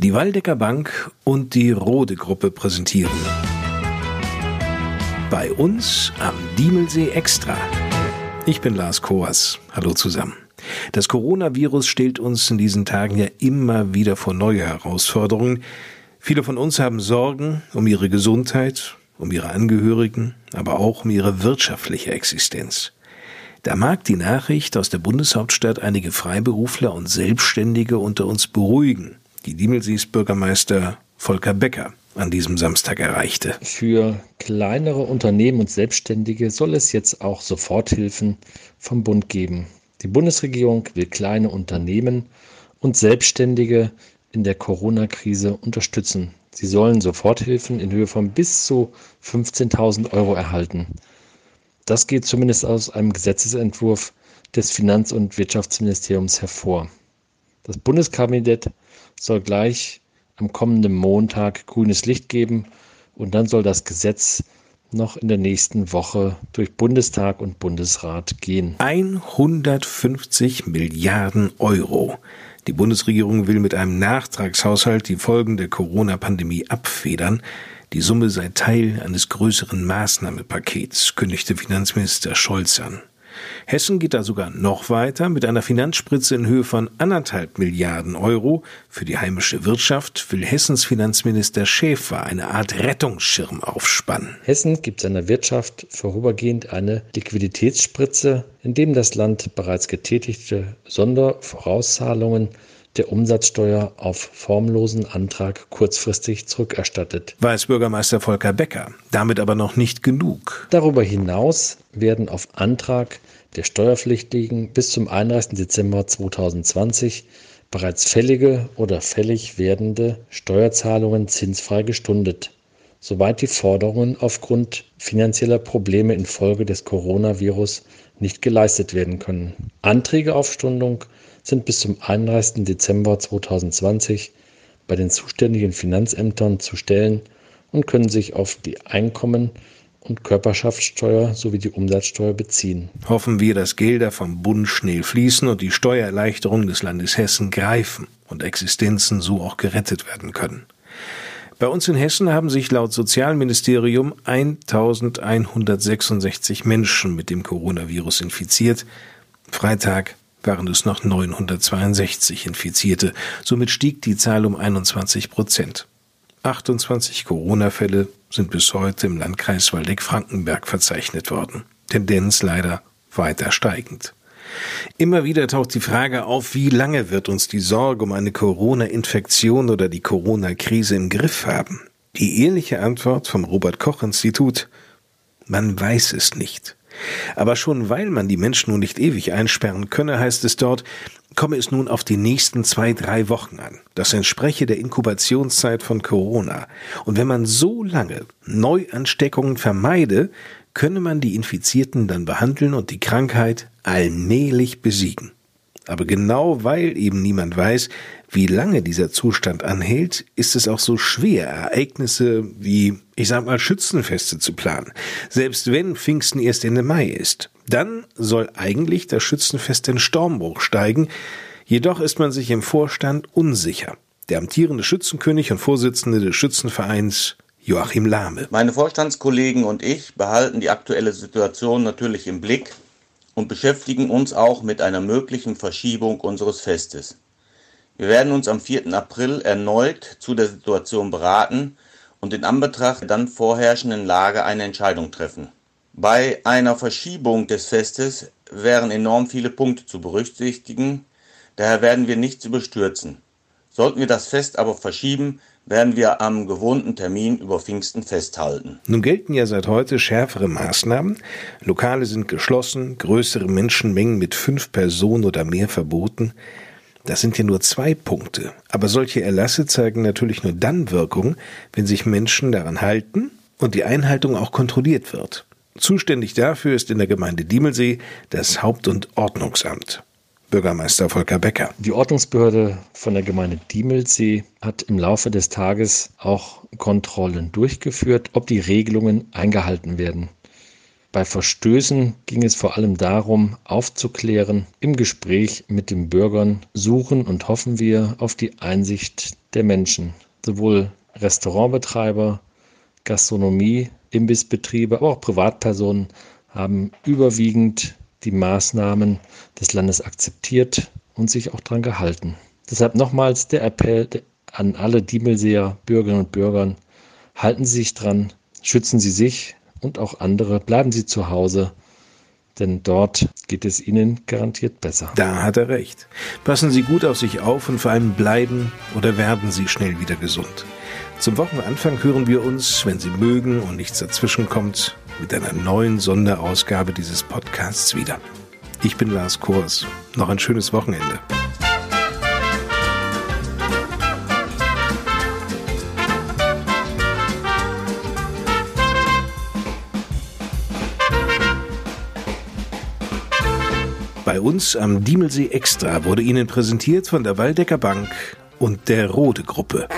Die Waldecker Bank und die Rode Gruppe präsentieren. Bei uns am Diemelsee Extra. Ich bin Lars Koas. Hallo zusammen. Das Coronavirus stellt uns in diesen Tagen ja immer wieder vor neue Herausforderungen. Viele von uns haben Sorgen um ihre Gesundheit, um ihre Angehörigen, aber auch um ihre wirtschaftliche Existenz. Da mag die Nachricht aus der Bundeshauptstadt einige Freiberufler und Selbstständige unter uns beruhigen die Diemelsees Bürgermeister Volker Becker an diesem Samstag erreichte. Für kleinere Unternehmen und Selbstständige soll es jetzt auch Soforthilfen vom Bund geben. Die Bundesregierung will kleine Unternehmen und Selbstständige in der Corona-Krise unterstützen. Sie sollen Soforthilfen in Höhe von bis zu 15.000 Euro erhalten. Das geht zumindest aus einem Gesetzesentwurf des Finanz- und Wirtschaftsministeriums hervor. Das Bundeskabinett soll gleich am kommenden Montag grünes Licht geben und dann soll das Gesetz noch in der nächsten Woche durch Bundestag und Bundesrat gehen. 150 Milliarden Euro. Die Bundesregierung will mit einem Nachtragshaushalt die Folgen der Corona-Pandemie abfedern. Die Summe sei Teil eines größeren Maßnahmepakets, kündigte Finanzminister Scholz an. Hessen geht da sogar noch weiter. Mit einer Finanzspritze in Höhe von anderthalb Milliarden Euro für die heimische Wirtschaft will Hessens Finanzminister Schäfer eine Art Rettungsschirm aufspannen. Hessen gibt seiner Wirtschaft vorübergehend eine Liquiditätsspritze, indem das Land bereits getätigte Sondervorauszahlungen der Umsatzsteuer auf formlosen Antrag kurzfristig zurückerstattet. Weiß Bürgermeister Volker Becker. Damit aber noch nicht genug. Darüber hinaus werden auf Antrag der Steuerpflichtigen bis zum 31. Dezember 2020 bereits fällige oder fällig werdende Steuerzahlungen zinsfrei gestundet, soweit die Forderungen aufgrund finanzieller Probleme infolge des Coronavirus nicht geleistet werden können. Anträge auf Stundung sind bis zum 31. Dezember 2020 bei den zuständigen Finanzämtern zu stellen und können sich auf die Einkommen und Körperschaftssteuer sowie die Umsatzsteuer beziehen. Hoffen wir, dass Gelder vom Bund schnell fließen und die Steuererleichterungen des Landes Hessen greifen und Existenzen so auch gerettet werden können. Bei uns in Hessen haben sich laut Sozialministerium 1166 Menschen mit dem Coronavirus infiziert. Freitag waren es noch 962 Infizierte. Somit stieg die Zahl um 21 Prozent. 28 Corona-Fälle sind bis heute im Landkreis Waldeck-Frankenberg verzeichnet worden. Tendenz leider weiter steigend. Immer wieder taucht die Frage auf, wie lange wird uns die Sorge um eine Corona-Infektion oder die Corona-Krise im Griff haben? Die ehrliche Antwort vom Robert Koch Institut man weiß es nicht. Aber schon weil man die Menschen nun nicht ewig einsperren könne, heißt es dort, komme es nun auf die nächsten zwei, drei Wochen an. Das entspreche der Inkubationszeit von Corona. Und wenn man so lange Neuansteckungen vermeide, könne man die Infizierten dann behandeln und die Krankheit allmählich besiegen. Aber genau weil eben niemand weiß, wie lange dieser Zustand anhält, ist es auch so schwer, Ereignisse wie, ich sag mal, Schützenfeste zu planen. Selbst wenn Pfingsten erst Ende Mai ist. Dann soll eigentlich das Schützenfest in Stormbruch steigen. Jedoch ist man sich im Vorstand unsicher. Der amtierende Schützenkönig und Vorsitzende des Schützenvereins Joachim Lahme. Meine Vorstandskollegen und ich behalten die aktuelle Situation natürlich im Blick und beschäftigen uns auch mit einer möglichen Verschiebung unseres Festes. Wir werden uns am 4. April erneut zu der Situation beraten und in Anbetracht der dann vorherrschenden Lage eine Entscheidung treffen. Bei einer Verschiebung des Festes wären enorm viele Punkte zu berücksichtigen, daher werden wir nichts überstürzen. Sollten wir das Fest aber verschieben, werden wir am gewohnten Termin über Pfingsten festhalten. Nun gelten ja seit heute schärfere Maßnahmen. Lokale sind geschlossen, größere Menschenmengen mit fünf Personen oder mehr verboten. Das sind ja nur zwei Punkte. Aber solche Erlasse zeigen natürlich nur dann Wirkung, wenn sich Menschen daran halten und die Einhaltung auch kontrolliert wird. Zuständig dafür ist in der Gemeinde Diemelsee das Haupt- und Ordnungsamt. Bürgermeister Volker Becker. Die Ordnungsbehörde von der Gemeinde Diemelsee hat im Laufe des Tages auch Kontrollen durchgeführt, ob die Regelungen eingehalten werden. Bei Verstößen ging es vor allem darum, aufzuklären. Im Gespräch mit den Bürgern suchen und hoffen wir auf die Einsicht der Menschen. Sowohl Restaurantbetreiber, Gastronomie, Imbissbetriebe, aber auch Privatpersonen haben überwiegend die Maßnahmen des Landes akzeptiert und sich auch daran gehalten. Deshalb nochmals der Appell an alle Diemelseer Bürgerinnen und Bürger, halten Sie sich dran, schützen Sie sich und auch andere, bleiben Sie zu Hause, denn dort geht es Ihnen garantiert besser. Da hat er recht. Passen Sie gut auf sich auf und vor allem bleiben oder werden Sie schnell wieder gesund. Zum Wochenanfang hören wir uns, wenn Sie mögen und nichts dazwischen kommt, mit einer neuen Sonderausgabe dieses Podcasts wieder. Ich bin Lars Kurs. Noch ein schönes Wochenende. Bei uns am Diemelsee Extra wurde Ihnen präsentiert von der Waldecker Bank und der Rode Gruppe.